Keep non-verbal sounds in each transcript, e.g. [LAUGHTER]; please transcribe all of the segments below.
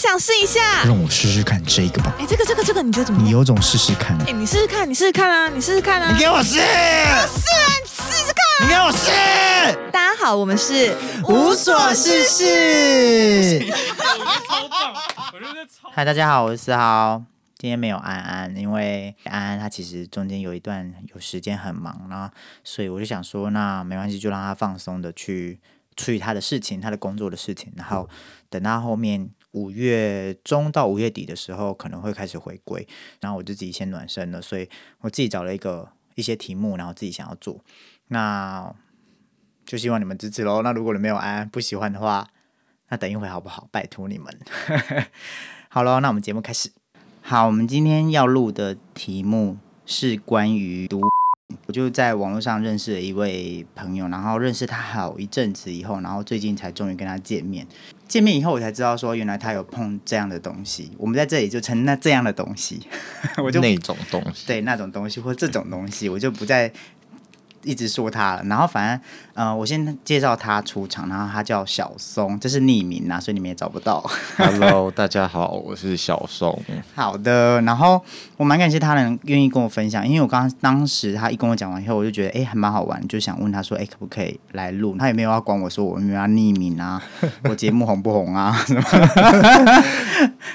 想试一下。让我试试看这个吧。哎，这个这个这个，你觉得怎么样？你有种试试看。哎，你试试看，你试试看啊，你试试看啊。你给我试。试啊，你试试看。你给我试。大家好，我们是无所事事。超棒！我觉得超。嗨，大家好，我是思豪。今天没有安安，因为安安他其实中间有一段有时间很忙然后，所以我就想说，那没关系，就让他放松的去处理他的事情，他的工作的事情，然后等到后面五月中到五月底的时候，可能会开始回归，然后我就自己先暖身了，所以我自己找了一个一些题目，然后自己想要做，那就希望你们支持喽。那如果你没有安安不喜欢的话，那等一会好不好？拜托你们。[LAUGHS] 好喽，那我们节目开始。好，我们今天要录的题目是关于读。我就在网络上认识了一位朋友，然后认识他好一阵子以后，然后最近才终于跟他见面。见面以后，我才知道说，原来他有碰这样的东西。我们在这里就称那这样的东西，[LAUGHS] 我就那种东西，对那种东西或这种东西，我就不再。一直说他了，然后反正，呃，我先介绍他出场，然后他叫小松，这是匿名啊，所以你们也找不到。Hello，[LAUGHS] 大家好，我是小松。好的，然后我蛮感谢他能愿意跟我分享，因为我刚当时他一跟我讲完以后，我就觉得哎还蛮好玩，就想问他说哎可不可以来录？他也没有要管我说我有没有要匿名啊，[LAUGHS] 我节目红不红啊？[LAUGHS]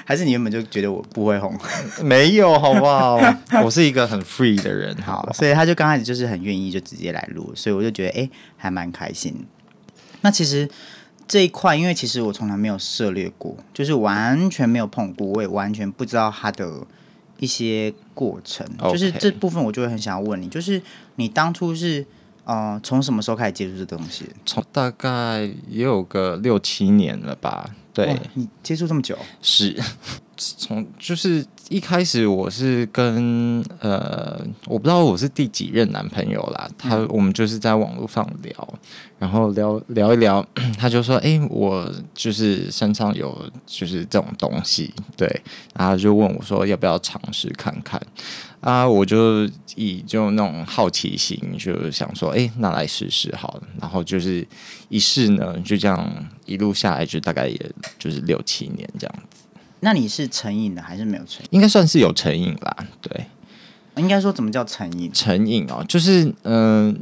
还是你原本就觉得我不会红？没有，好不好？我是一个很 free 的人，好，所以他就刚开始就是很愿意就。直接来录，所以我就觉得哎，还蛮开心。那其实这一块，因为其实我从来没有涉猎过，就是完全没有碰过，我也完全不知道它的一些过程。就是这部分，我就会很想要问你，就是你当初是呃从什么时候开始接触这东西？从大概也有个六七年了吧。对，你接触这么久，是从就是一开始我是跟呃，我不知道我是第几任男朋友啦。他我们就是在网络上聊，然后聊聊一聊，[CLEARS THROAT] 他就说：“哎，我就是身上有就是这种东西。”对，然后就问我说：“要不要尝试看看？”啊，我就以就那种好奇心，就想说：“哎，那来试试好了。”然后就是一试呢，就这样一路下来，就大概也。就是六七年这样子，那你是成瘾的还是没有成瘾？应该算是有成瘾啦。对，应该说怎么叫成瘾？成瘾哦，就是嗯，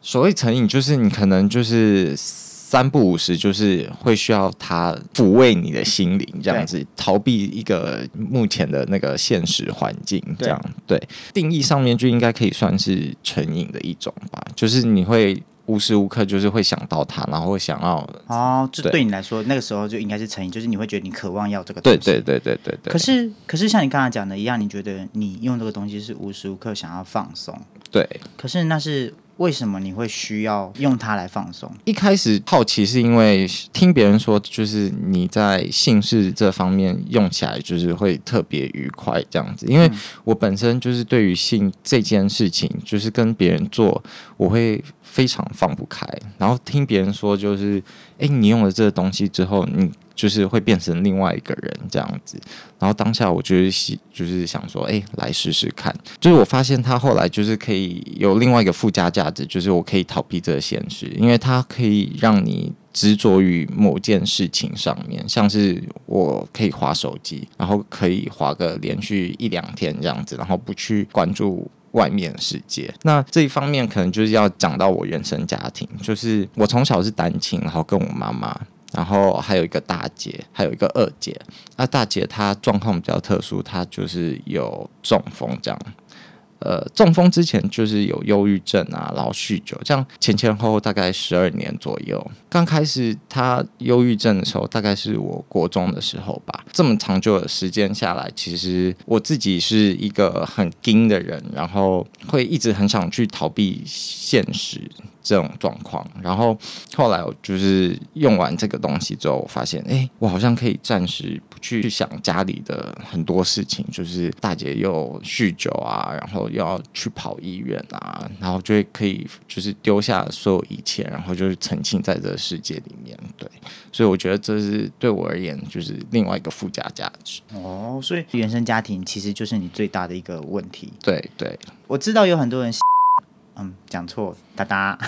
所谓成瘾，就是你可能就是三不五时，就是会需要它抚慰你的心灵，这样子逃避一个目前的那个现实环境，这样对。定义上面就应该可以算是成瘾的一种吧，就是你会。无时无刻就是会想到他，然后会想要哦，这对你来说那个时候就应该是成瘾，就是你会觉得你渴望要这个东西。对对对对对对。可是可是像你刚才讲的一样，你觉得你用这个东西是无时无刻想要放松。对。可是那是。为什么你会需要用它来放松？一开始好奇是因为听别人说，就是你在姓氏这方面用起来就是会特别愉快这样子。因为我本身就是对于性这件事情，就是跟别人做，我会非常放不开。然后听别人说，就是哎，你用了这个东西之后，你。就是会变成另外一个人这样子，然后当下我就是想就是想说，哎，来试试看。就是我发现他后来就是可以有另外一个附加价值，就是我可以逃避这个现实，因为它可以让你执着于某件事情上面，像是我可以划手机，然后可以划个连续一两天这样子，然后不去关注外面世界。那这一方面可能就是要讲到我原生家庭，就是我从小是单亲，然后跟我妈妈。然后还有一个大姐，还有一个二姐。那大姐她状况比较特殊，她就是有中风这样。呃，中风之前就是有忧郁症啊，然后酗酒，这样前前后后大概十二年左右。刚开始他忧郁症的时候，大概是我国中的时候吧。这么长久的时间下来，其实我自己是一个很惊的人，然后会一直很想去逃避现实这种状况。然后后来我就是用完这个东西之后，我发现，哎，我好像可以暂时不去想家里的很多事情，就是大姐又酗酒啊，然后又。要去跑医院啊，然后就会可以就是丢下所有一切，然后就是沉浸在这个世界里面。对，所以我觉得这是对我而言就是另外一个附加价值。哦，所以原生家庭其实就是你最大的一个问题。对对，我知道有很多人嗯，讲错，哒哒。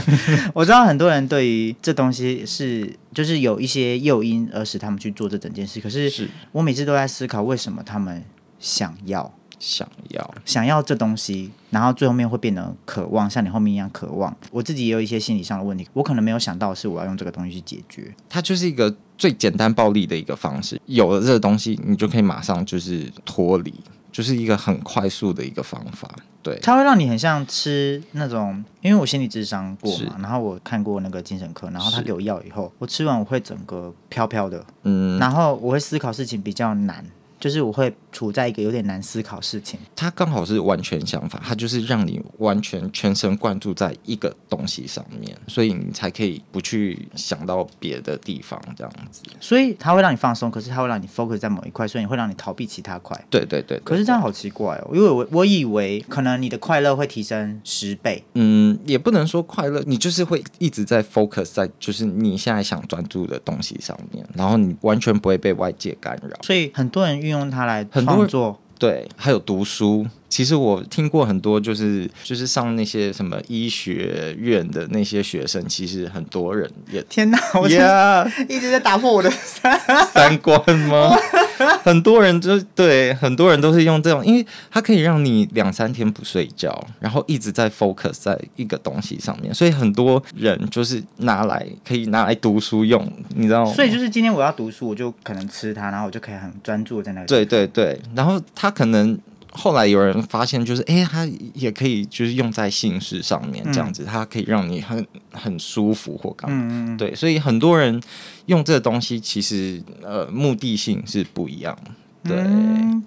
[LAUGHS] 我知道很多人对于这东西是就是有一些诱因而使他们去做这整件事，可是是我每次都在思考为什么他们想要想要，想要这东西，然后最后面会变得渴望，像你后面一样渴望。我自己也有一些心理上的问题，我可能没有想到是我要用这个东西去解决。它就是一个最简单暴力的一个方式。有了这个东西，你就可以马上就是脱离，就是一个很快速的一个方法。对，它会让你很像吃那种，因为我心理智商过嘛，然后我看过那个精神科，然后他是。给我药以后，我吃完我会整个飘飘的，嗯，然后我会思考事情比较难，就是我会处在一个有点难思考事情。它刚好是完全相反，它就是让你完全全神贯注在一个东西上面，所以你才可以不去想到别的地方，这样子。所以它会让你放松，可是它会让你 focus 在某一块，所以你会让你逃避其他块。对对对对可是这样好奇怪哦，因为我我以为可能你的快乐会提升十倍，嗯，也不能说快乐，你就是会一直在 focus 在就是你现在想专注的东西上面，然后你完全不会被外界干扰。所以很多人运用它来创作。对，还有读书。其实我听过很多，就是就是上那些什么医学院的那些学生，其实很多人也天哪，我呀一直在打破我的 [LAUGHS] 三观吗？[LAUGHS] 很多人就对，很多人都是用这种，因为它可以让你两三天不睡觉，然后一直在 focus 在一个东西上面，所以很多人就是拿来可以拿来读书用，你知道吗？所以就是今天我要读书，我就可能吃它，然后我就可以很专注在那个。对对对，然后它可能后来有人发现，就是哎、诶它也可以就是用在姓氏上面这样子，它可以让你很很舒服或干嘛。嗯嗯嗯，对，所以很多人用这个东西，其实呃目的性是不一样。对，嗯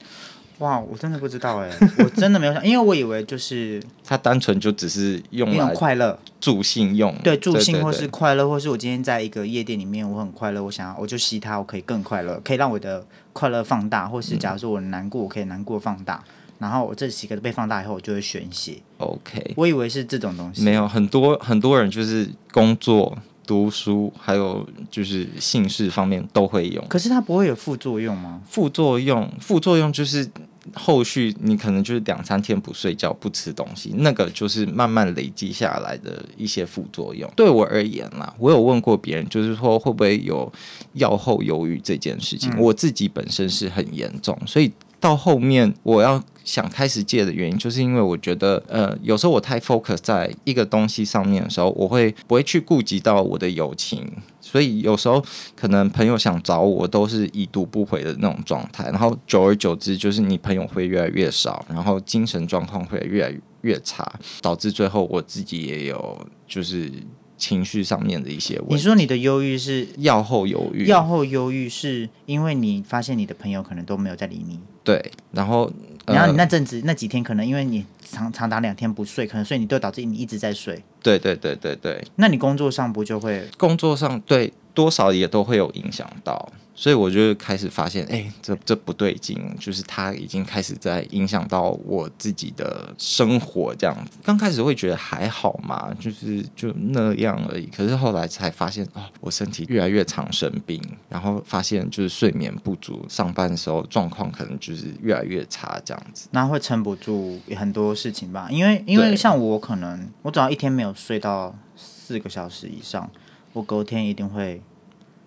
哇，我真的不知道哎，我真的没有想，因为我以为就是 [LAUGHS] 它单纯就只是用来快乐，助兴用，对助兴或是快乐，或是我今天在一个夜店里面，我很快乐，我想要我就吸它，我可以更快乐，可以让我的快乐放大，或是假如说我难过，我可以难过放大，然后我这几个被放大以后，我就会宣泄。OK，我以为是这种东西，没有很多很多人就是工作、读书，还有就是姓氏方面都会用。可是它不会有副作用吗？副作用，副作用就是后续你可能就是两三天不睡觉、不吃东西，那个就是慢慢累积下来的一些副作用。对我而言啦，我有问过别人，就是说会不会有药后忧郁这件事情，嗯我自己本身是很严重，所以到后面我要。想开始戒的原因，就是因为我觉得，呃，有时候我太 focus 在一个东西上面的时候，我会不会去顾及到我的友情，所以有时候可能朋友想找我，都是已读不回的那种状态，然后久而久之，就是你朋友会越来越少，然后精神状况会越来越差，导致最后我自己也有就是情绪上面的一些问题。你说你的忧郁是药后忧郁，药后忧郁，是因为你发现你的朋友可能都没有在理你，对，然后然后你那呃阵子那几天可能因为你长长达两天不睡，可能所以你都导致你一直在睡。对对对对对，那你工作上不就会工作上对多少也都会有影响到，所以我就开始发现，哎、这这不对劲，就是它已经开始在影响到我自己的生活这样子。刚开始会觉得还好嘛，就是就那样而已，可是后来才发现，哦，我身体越来越常生病，然后发现就是睡眠不足，上班的时候状况可能就是越来越差这样子。那会撑不住很多事情吧？因为因为像我可能我只要一天没有睡到四个小时以上，我隔天一定会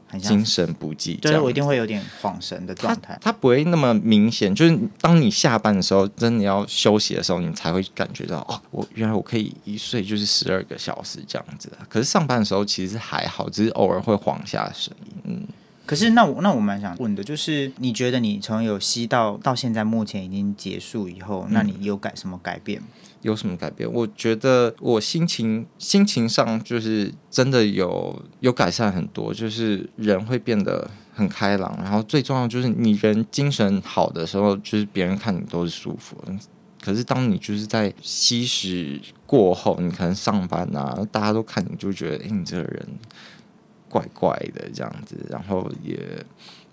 很像精，神不济，就是我一定会有点恍神的状态。它不会那么明显，就是当你下班的时候，真的要休息的时候，你才会感觉到哦，我原来我可以一睡就是十二个小时这样子啊。可是上班的时候其实还好，只是偶尔会晃下神。嗯，可是那我那我蛮想问的，就是你觉得你从有吸到到现在目前已经结束以后，那你有改什么改变？有什么改变？我觉得我心情心情上就是真的有有改善很多，就是人会变得很开朗，然后最重要就是你人精神好的时候，就是别人看你都是舒服。可是当你就是在吸食过后，你可能上班啊，大家都看你就觉得，哎、你这个人怪怪的这样子，然后也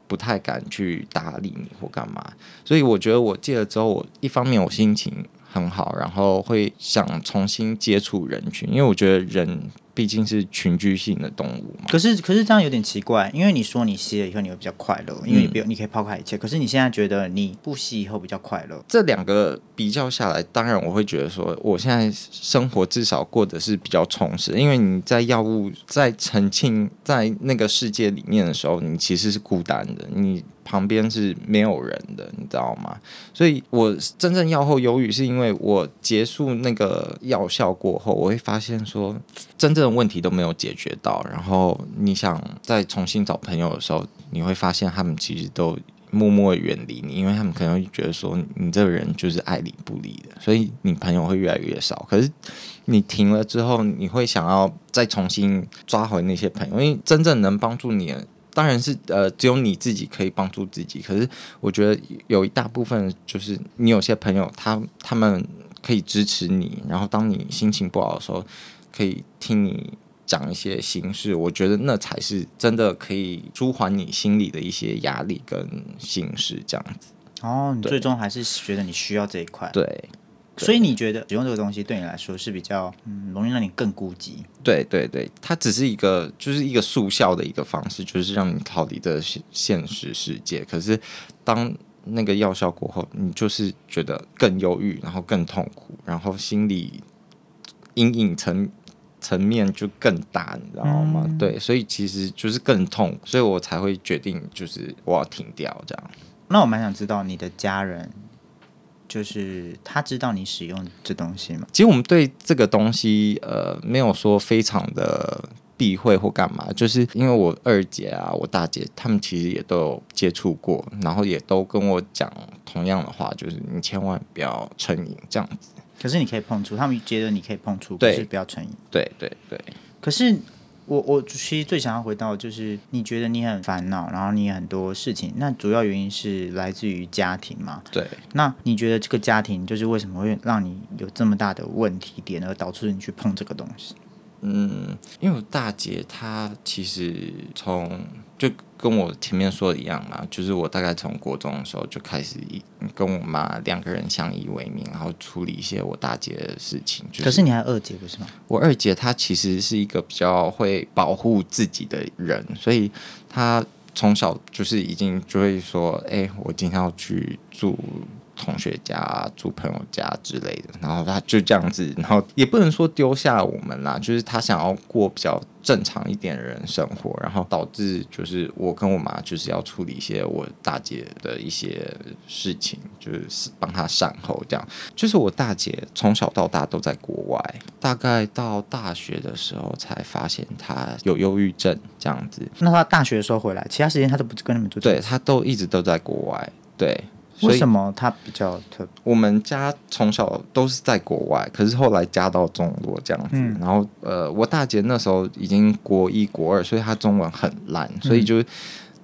不太敢去搭理你或干嘛。所以我觉得我戒了之后，我一方面我心情很好，然后会想重新接触人群，因为我觉得人毕竟是群居性的动物嘛。可是可是这样有点奇怪，因为你说你吸了以后你会比较快乐，因为你不用你可以抛开一切。可是你现在觉得你不吸以后比较快乐，这两个比较下来，当然我会觉得说，我现在生活至少过得是比较充实，因为你在药物在沉浸在那个世界里面的时候，你其实是孤单的，你旁边是没有人的，你知道吗？所以我真正药后忧郁，是因为我结束那个药效过后，我会发现说，真正的问题都没有解决到，然后你想再重新找朋友的时候，你会发现他们其实都。默默远离你，因为他们可能会觉得说你这个人就是爱理不理的，所以你朋友会越来越少。可是你停了之后，你会想要再重新抓回那些朋友，因为真正能帮助你的，当然是呃只有你自己可以帮助自己。可是我觉得有一大部分就是你有些朋友，他他们可以支持你，然后当你心情不好的时候，可以听你。讲一些心事，我觉得那才是真的可以舒缓你心里的一些压力跟心事，这样子。哦，你最终还是觉得你需要这一块，对所以你觉得使用这个东西对你来说是比较嗯容易让你更孤寂。对对对，它只是一个就是一个速效的一个方式，就是让你逃离这现现实世界。可是当那个药效过后，你就是觉得更忧郁，然后更痛苦，然后心理阴影层层面就更大，你知道吗？对，所以其实就是更痛，所以我才会决定就是我要停掉这样。那我蛮想知道你的家人，就是他知道你使用这东西吗？其实我们对这个东西，呃，没有说非常的避讳或干嘛，就是因为我二姐啊，我大姐，他们其实也都有接触过，然后也都跟我讲同样的话，就是你千万不要成瘾这样子。可是你可以碰触，他们觉得你可以碰触，可对是不要成瘾。对对对，可是我我其实最想要回到就是，你觉得你很烦恼，然后你很多事情，那主要原因是来自于家庭嘛？对，那你觉得这个家庭就是为什么会让你有这么大的问题点，而导致你去碰这个东西？嗯，因为我大姐她其实从就跟我前面说的一样嘛，就是我大概从国中的时候就开始一跟我妈两个人相依为命，然后处理一些我大姐的事情。就可是你还有二姐不是吗？我二姐她其实是一个比较会保护自己的人，所以她从小就是已经就会说，哎、我今天要去住同学家、住朋友家之类的，然后他就这样子，然后也不能说丢下我们啦，就是他想要过比较正常一点的人生活，然后导致就是我跟我妈就是要处理一些我大姐的一些事情，就是帮她善后这样。就是我大姐从小到大都在国外，大概到大学的时候才发现她有忧郁症这样子。那她大学的时候回来，其他时间她都不跟你们住对。她都一直都在国外，对。为什么他比较特？我们家从小都是在国外，可是后来家到中国这样子。嗯然后呃，我大姐那时候已经国一国二，所以她中文很烂，所以就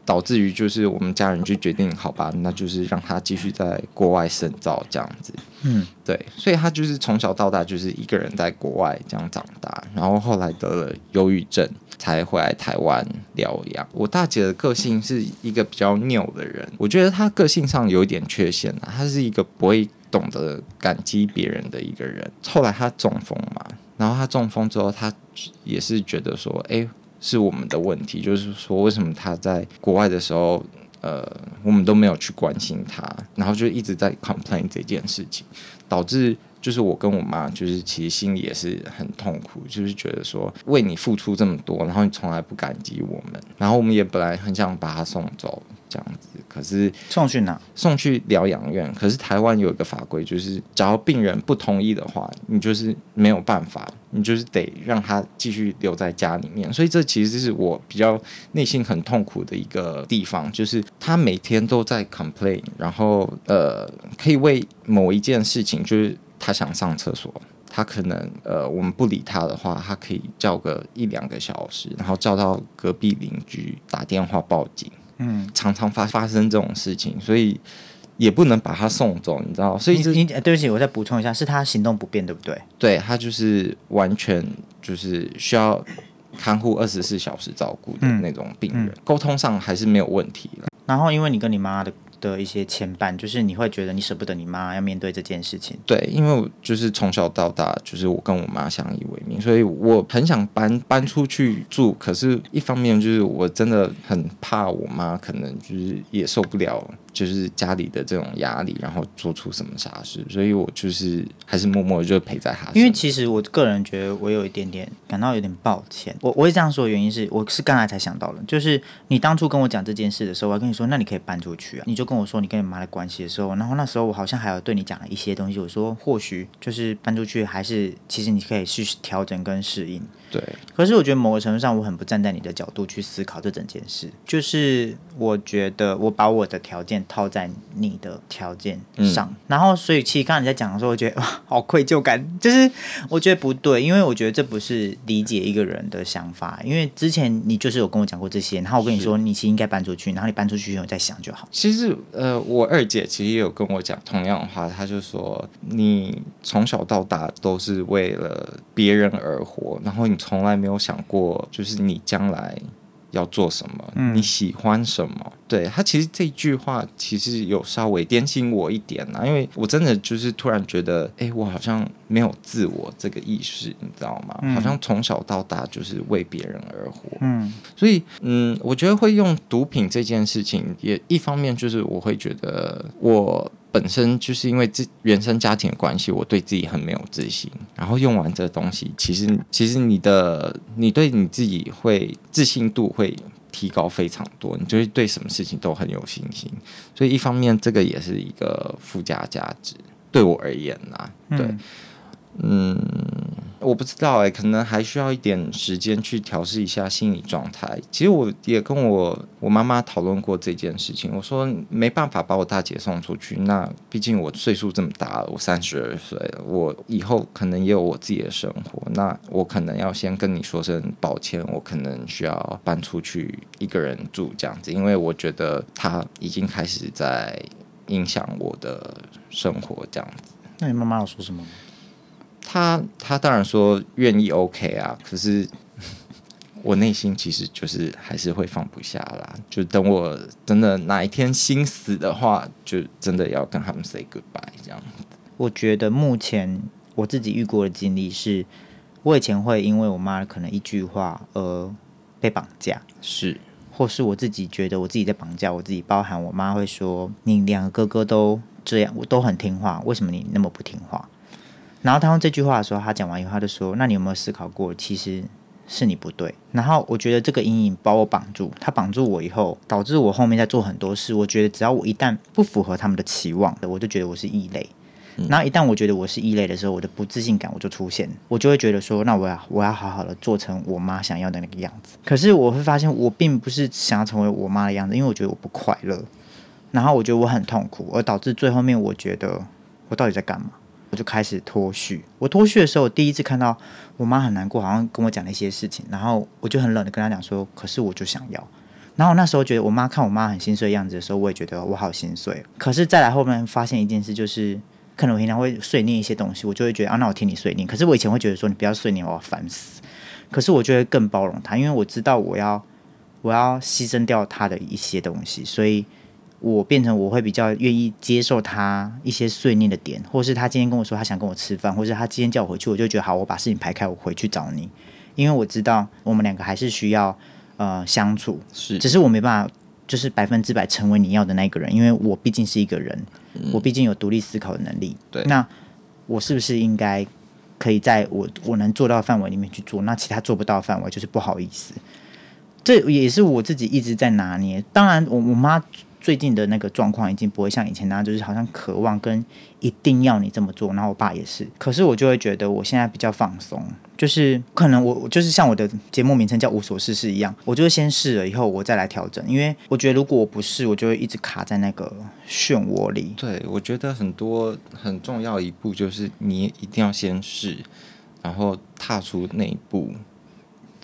导致于就是我们家人就决定，好吧，那就是让她继续在国外深造这样子。嗯，对，所以她就是从小到大就是一个人在国外这样长大，然后后来得了忧郁症，才回来台湾疗养。我大姐的个性是一个比较拗的人，我觉得她个性上有一点缺陷啊，她是一个不会懂得感激别人的一个人。后来她中风嘛，然后她中风之后，她也是觉得说，哎，是我们的问题，就是说为什么她在国外的时候。呃，我们都没有去关心她，然后就一直在 complain 这件事情，导致就是我跟我妈，就是其实心里也是很痛苦，就是觉得说为你付出这么多，然后你从来不感激我们，然后我们也本来很想把她送走这样子，可是送去哪？送去疗养院，可是台湾有一个法规，就是只要病人不同意的话，你就是没有办法，你就是得让他继续留在家里面。所以这其实是我比较内心很痛苦的一个地方，就是他每天都在 complain，然后呃，可以为某一件事情，就是他想上厕所。他可能呃，我们不理他的话，他可以叫个一两个小时，然后叫到隔壁邻居打电话报警。嗯，常常发发生这种事情，所以也不能把他送走，你知道？所以对不起，我再补充一下，是他行动不便，对不对？对他就是完全就是需要看护二十四小时照顾的那种病人，沟、通上还是没有问题了。然后因为你跟你妈的的一些牵绊，就是你会觉得你舍不得你妈要面对这件事情。对，因为我就是从小到大，就是我跟我妈相依为命，所以我很想搬搬出去住。可是，一方面就是我真的很怕我妈可能就是也受不了，就是家里的这种压力，然后做出什么傻事，所以我就是还是默默的就陪在她。因为其实我个人觉得我有一点点感到有点抱歉。我我会这样说的原因是，我是刚才才想到了，就是你当初跟我讲这件事的时候，我还跟你说，那你可以搬出去啊。你就跟我说你跟你妈的关系的时候，然后那时候我好像还有对你讲了一些东西，我说或许就是搬出去，还是其实你可以去调整跟适应。对，可是我觉得某个程度上，我很不站在你的角度去思考这整件事。就是我觉得我把我的条件套在你的条件上，然后所以其实刚才你在讲的时候，我觉得哇，好愧疚感。就是我觉得不对，因为我觉得这不是理解一个人的想法。因为之前你就是有跟我讲过这些，然后我跟你说你其实应该搬出去，然后你搬出去以后再想就好。其实呃，我二姐其实也有跟我讲同样的话，她就说你从小到大都是为了别人而活，然后你从来没有想过，就是你将来要做什么，嗯你喜欢什么。对他其实这句话其实有稍微点醒我一点啦，因为我真的就是突然觉得，哎，我好像没有自我这个意识，你知道吗？好像从小到大就是为别人而活。嗯所以，嗯，我觉得会用毒品这件事情，也一方面就是我会觉得我本身就是因为自原生家庭的关系，我对自己很没有自信。然后用完这东西，其实其实你的你对你自己会自信度会提高非常多，你就是对什么事情都很有信心。所以一方面这个也是一个附加价值，对我而言啦，对。嗯，我不知道哎、可能还需要一点时间去调试一下心理状态。其实我也跟我我妈妈讨论过这件事情，我说没办法把我大姐送出去，那毕竟我岁数这么大了，我三十二岁了，我以后可能也有我自己的生活，那我可能要先跟你说声抱歉，我可能需要搬出去一个人住这样子，因为我觉得她已经开始在影响我的生活这样子。那你妈妈有说什么？他他当然说愿意 OK 啊，可是 [LAUGHS] 我内心其实就是还是会放不下啦。就等我真的哪一天心死的话，就真的要跟他们 say goodbye 这样子。我觉得目前我自己遇过的经历是，我以前会因为我妈可能一句话而被绑架，是，或是我自己觉得我自己在绑架我自己，包含我妈会说你两个哥哥都这样，我都很听话，为什么你那么不听话？然后他用这句话的时候，他讲完以后，他就说：“那你有没有思考过，其实是你不对？”然后我觉得这个阴影把我绑住，他绑住我以后，导致我后面在做很多事。我觉得只要我一旦不符合他们的期望，我就觉得我是异类。然后一旦我觉得我是异类的时候，我的不自信感我就出现，我就会觉得说，那我要我要好好的做成我妈想要的那个样子。可是我会发现，我并不是想要成为我妈的样子，因为我觉得我不快乐，然后我觉得我很痛苦，而导致最后面我觉得我到底在干嘛？我就开始脱序。我脱序的时候，我第一次看到我妈很难过，好像跟我讲了一些事情，然后我就很冷的跟她讲说，可是我就想要。然后那时候觉得我妈看我妈很心碎的样子的时候，我也觉得我好心碎。可是再来后面发现一件事，就是可能我平常会碎念一些东西，我就会觉得啊，那我听你碎念。可是我以前会觉得说你不要碎念，我要烦死。可是我就会更包容她，因为我知道我要我要牺牲掉她的一些东西，所以我变成我会比较愿意接受他一些碎念的点，或是他今天跟我说他想跟我吃饭，或是他今天叫我回去，我就觉得好，我把事情排开，我回去找你，因为我知道我们两个还是需要呃相处，是只是我没办法就是百分之百成为你要的那个人，因为我毕竟是一个人，我毕竟有独立思考的能力。对那我是不是应该可以在我我能做到的范围里面去做？那其他做不到的范围，就是不好意思。这也是我自己一直在拿捏。当然，我我妈最近的那个状况已经不会像以前那样，就是好像渴望跟一定要你这么做。然后我爸也是，可是我就会觉得我现在比较放松，就是可能我就是像我的节目名称叫无所事事一样，我就是先试了以后我再来调整，因为我觉得如果我不试，我就会一直卡在那个漩涡里。对，我觉得很多很重要一步就是你一定要先试，然后踏出那一步，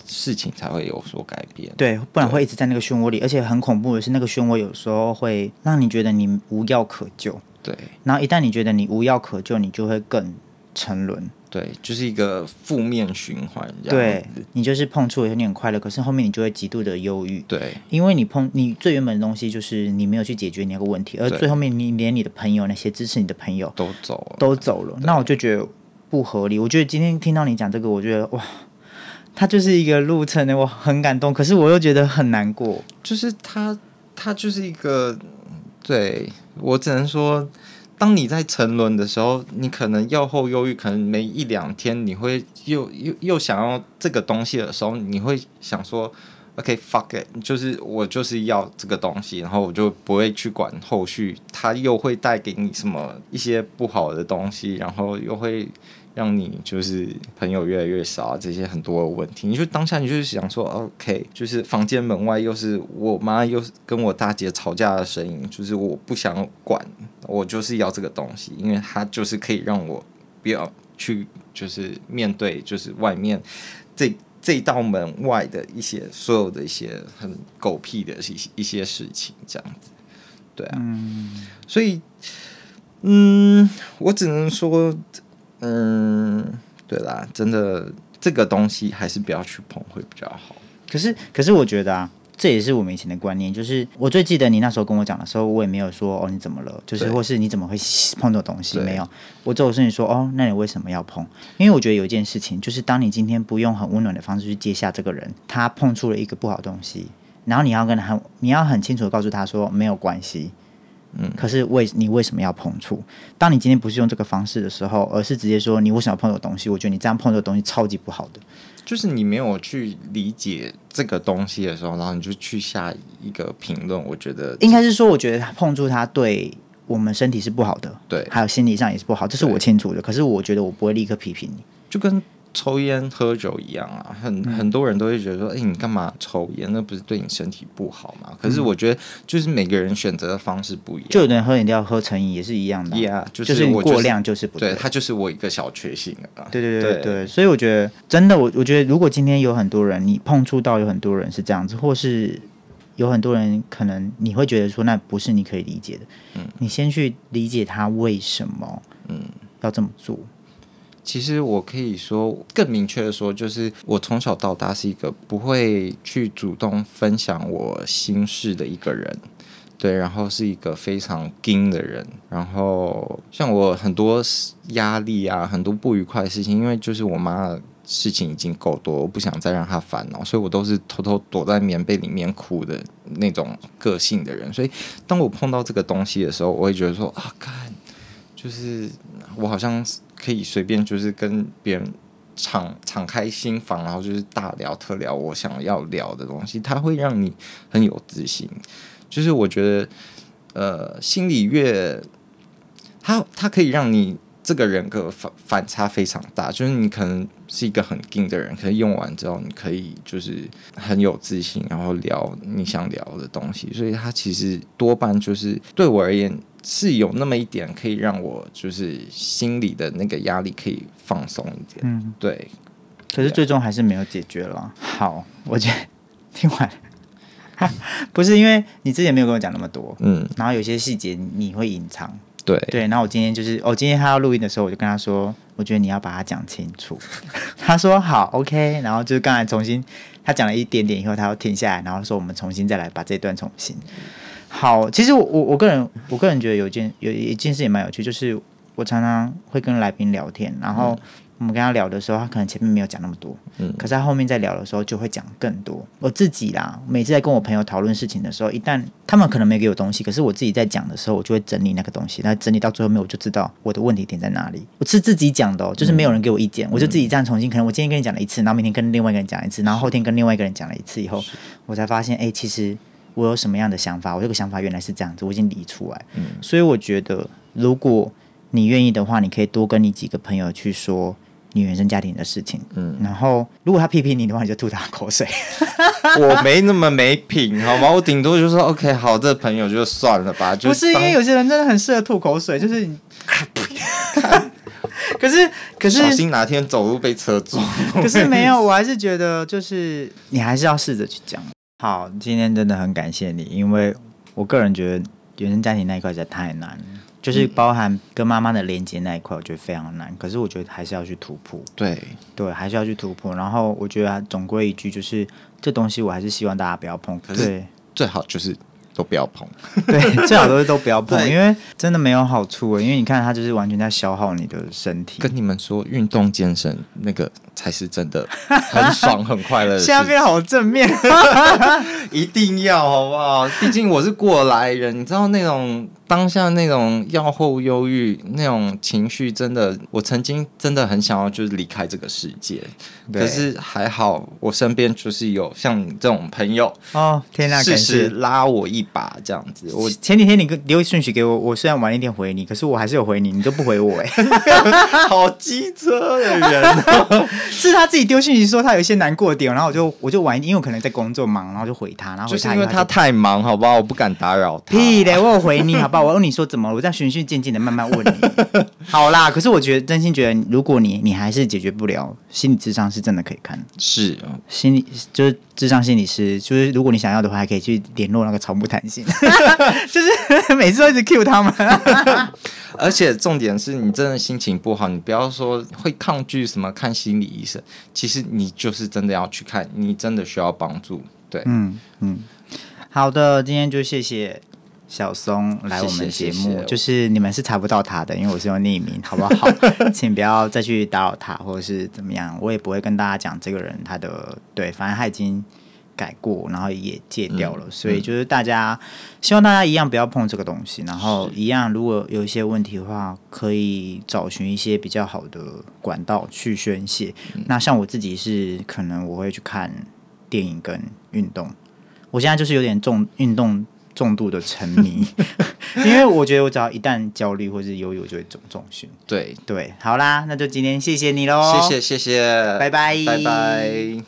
事情才会有所改变。对，不然会一直在那个漩涡里，而且很恐怖的是，那个漩涡有时候会让你觉得你无药可救，对然后一旦你觉得你无药可救，你就会更沉沦。对，就是一个负面循环对。你就是碰触了你很快乐，可是后面你就会极度的忧郁，对因为你碰你最原本的东西就是你没有去解决你那个问题，而最后面你连你的朋友那些支持你的朋友都走了，都走了，那我就觉得不合理。我觉得今天听到你讲这个，我觉得哇，它就是一个路程的，我很感动，可是我又觉得很难过。就是他，他就是一个，对我只能说，当你在沉沦的时候，你可能药后忧郁，可能没一两天，你会又又又想要这个东西的时候，你会想说，OK，fuck、it，就是我就是要这个东西，然后我就不会去管后续，它又会带给你什么一些不好的东西，然后又会。让你就是朋友越来越少啊，这些很多的问题，你就当下你就是想说，OK，就是房间门外又是我妈又是跟我大姐吵架的声音，就是我不想管，我就是要这个东西，因为它就是可以让我不要去就是面对就是外面这这道门外的一些所有的一些很狗屁的一些一些事情，这样子，对啊，所以嗯，我只能说。嗯，对啦，真的这个东西还是不要去碰会比较好。可是，可是我觉得啊，这也是我们以前的观念。就是我最记得你那时候跟我讲的时候，我也没有说哦你怎么了，就是或是你怎么会碰这种东西，没有。我只有跟你说哦，那你为什么要碰？因为我觉得有一件事情，就是当你今天不用很温暖的方式去接下这个人，他碰出了一个不好东西，然后你要跟他，你要很清楚的告诉他说没有关系。嗯可是为你为什么要碰触？当你今天不是用这个方式的时候，而是直接说你为什么要碰这个东西？我觉得你这样碰这个东西超级不好的。就是你没有去理解这个东西的时候，然后你就去下一个评论，我觉得应该是说，我觉得他碰触它对我们身体是不好的，对还有心理上也是不好，这是我清楚的。可是我觉得我不会立刻批评你。就跟抽烟喝酒一样啊，很很多人都会觉得说，哎、你干嘛抽烟？那不是对你身体不好吗？可是我觉得，就是每个人选择的方式不一样。就有的人喝饮料喝成瘾也是一样的啊、Yeah，就就是过量就是不对，对。它就是我一个小确幸啊。对对对对对对，所以我觉得真的，我我觉得如果今天有很多人，你碰触到有很多人是这样子，或是有很多人可能你会觉得说那不是你可以理解的，嗯你先去理解他为什么嗯。要这么做。其实我可以说更明确的说，就是我从小到大是一个不会去主动分享我心事的一个人，对，然后是一个非常硬的人，然后像我很多压力啊，很多不愉快的事情，因为就是我妈的事情已经够多，我不想再让她烦恼，所以我都是偷偷躲在棉被里面哭的那种个性的人，所以当我碰到这个东西的时候，我会觉得说啊，看，就是 [SNIFFS] 我好像可以随便就是跟别人敞敞开心房，然后就是大聊特聊我想要聊的东西，它会让你很有自信。就是我觉得，呃，心理越，它它可以让你这个人格反反差非常大。就是你可能是一个很硬的人，可是用完之后，你可以就是很有自信，然后聊你想聊的东西。所以它其实多半就是对我而言是有那么一点可以让我就是心里的那个压力可以放松一点。嗯，对，可是最终还是没有解决了。好，我觉得听完，[LAUGHS] 不是因为你之前没有跟我讲那么多，嗯，然后有些细节你会隐藏，对，对。然后我今天就是，哦，今天他要录音的时候，我就跟他说，我觉得你要把它讲清楚。[LAUGHS] 他说好，OK。然后就是刚才重新他讲了一点点以后，他要停下来，然后说我们重新再来把这段重新。好，其实我我我个人我个人觉得有一件有一件事也蛮有趣，就是我常常会跟来宾聊天，然后我们跟他聊的时候，他可能前面没有讲那么多，嗯可是他后面在聊的时候就会讲更多。我自己啦，每次在跟我朋友讨论事情的时候，一旦他们可能没给我东西，可是我自己在讲的时候，我就会整理那个东西，那整理到最后面，我就知道我的问题点在哪里。我是自己讲的哦，就是没有人给我意见，我就自己这样重新，可能我今天跟你讲了一次，然后明天跟另外一个人讲一次，然后后天跟另外一个人讲了一次以后，我才发现，哎、其实我有什么样的想法，我这个想法原来是这样子，我已经理出来。嗯所以我觉得，如果你愿意的话，你可以多跟你几个朋友去说你原生家庭的事情。嗯，然后，如果他批评你的话，你就吐他口水。[LAUGHS] 我没那么没品，好吗？我顶多就说 OK，好，这朋友就算了吧。就不是因为有些人真的很适合吐口水，就是你。[LAUGHS] 可是，可是小，心哪天走路被车撞。可是没有，我还是觉得，就是你还是要试着去讲。好，今天真的很感谢你，因为我个人觉得原生家庭那一块实在太难了。就是包含跟妈妈的连接那一块，我觉得非常难。可是我觉得还是要去突破，对，对，还是要去突破。然后我觉得总归一句就是，这东西我还是希望大家不要碰。可是对最好就是都不要碰。[LAUGHS] 对，最好都是都不要碰，因为真的没有好处欸。因为你看，它就是完全在消耗你的身体。跟你们说，运动健身那个才是真的很爽很快乐的 [LAUGHS] 事情。现在变好正面，[LAUGHS] 一定要好不好？毕竟我是过来人，你知道那种当下那种药后忧郁那种情绪，真的，我曾经真的很想要就是离开这个世界，可是还好我身边就是有像这种朋友，哦，天哪，适感谢。时拉我一把这样子。我我前几天你留顺序给我，我虽然晚一点回你，可是我还是有回你，你都不回我哎、[LAUGHS] 好机车的人哦，[LAUGHS] 是他自己丢信息说他有一些难过的点，然后我就我就晚一点，因为我可能在工作忙，然后就回他，然后回就是因为他太忙，好不好？我不敢打扰他。屁嘞，我有回你，好不好？我问你说怎么了，我在循序渐进的慢慢问你。[LAUGHS] 好啦，可是我觉得真心觉得，如果你你还是解决不了，心理智商是真的可以看。是心理就是智商心理师，就是如果你想要的话，还可以去联络那个草木谈心，[LAUGHS] 就是 [LAUGHS] 每次都一直 cue 他们。[LAUGHS] 而且重点是你真的心情不好，你不要说会抗拒什么看心理医生，其实你就是真的要去看，你真的需要帮助。对，嗯嗯，好的，今天就谢谢小松来我们节目，谢谢谢谢就是你们是查不到他的，因为我是用匿名，好不好？请不要再去打扰他，或者是怎么样，我也不会跟大家讲这个人他的对，反正他已经。改过，然后也戒掉了，所以就是大家希望大家一样不要碰这个东西，然后一样如果有一些问题的话，可以找寻一些比较好的管道去宣泄。那像我自己是可能我会去看电影跟运动，我现在就是有点重运动重度的沉迷，[LAUGHS] 因为我觉得我只要一旦焦虑或是忧郁，我就会重重训。对，对，好啦，那就今天谢谢你喽，谢谢谢谢，拜拜。拜拜。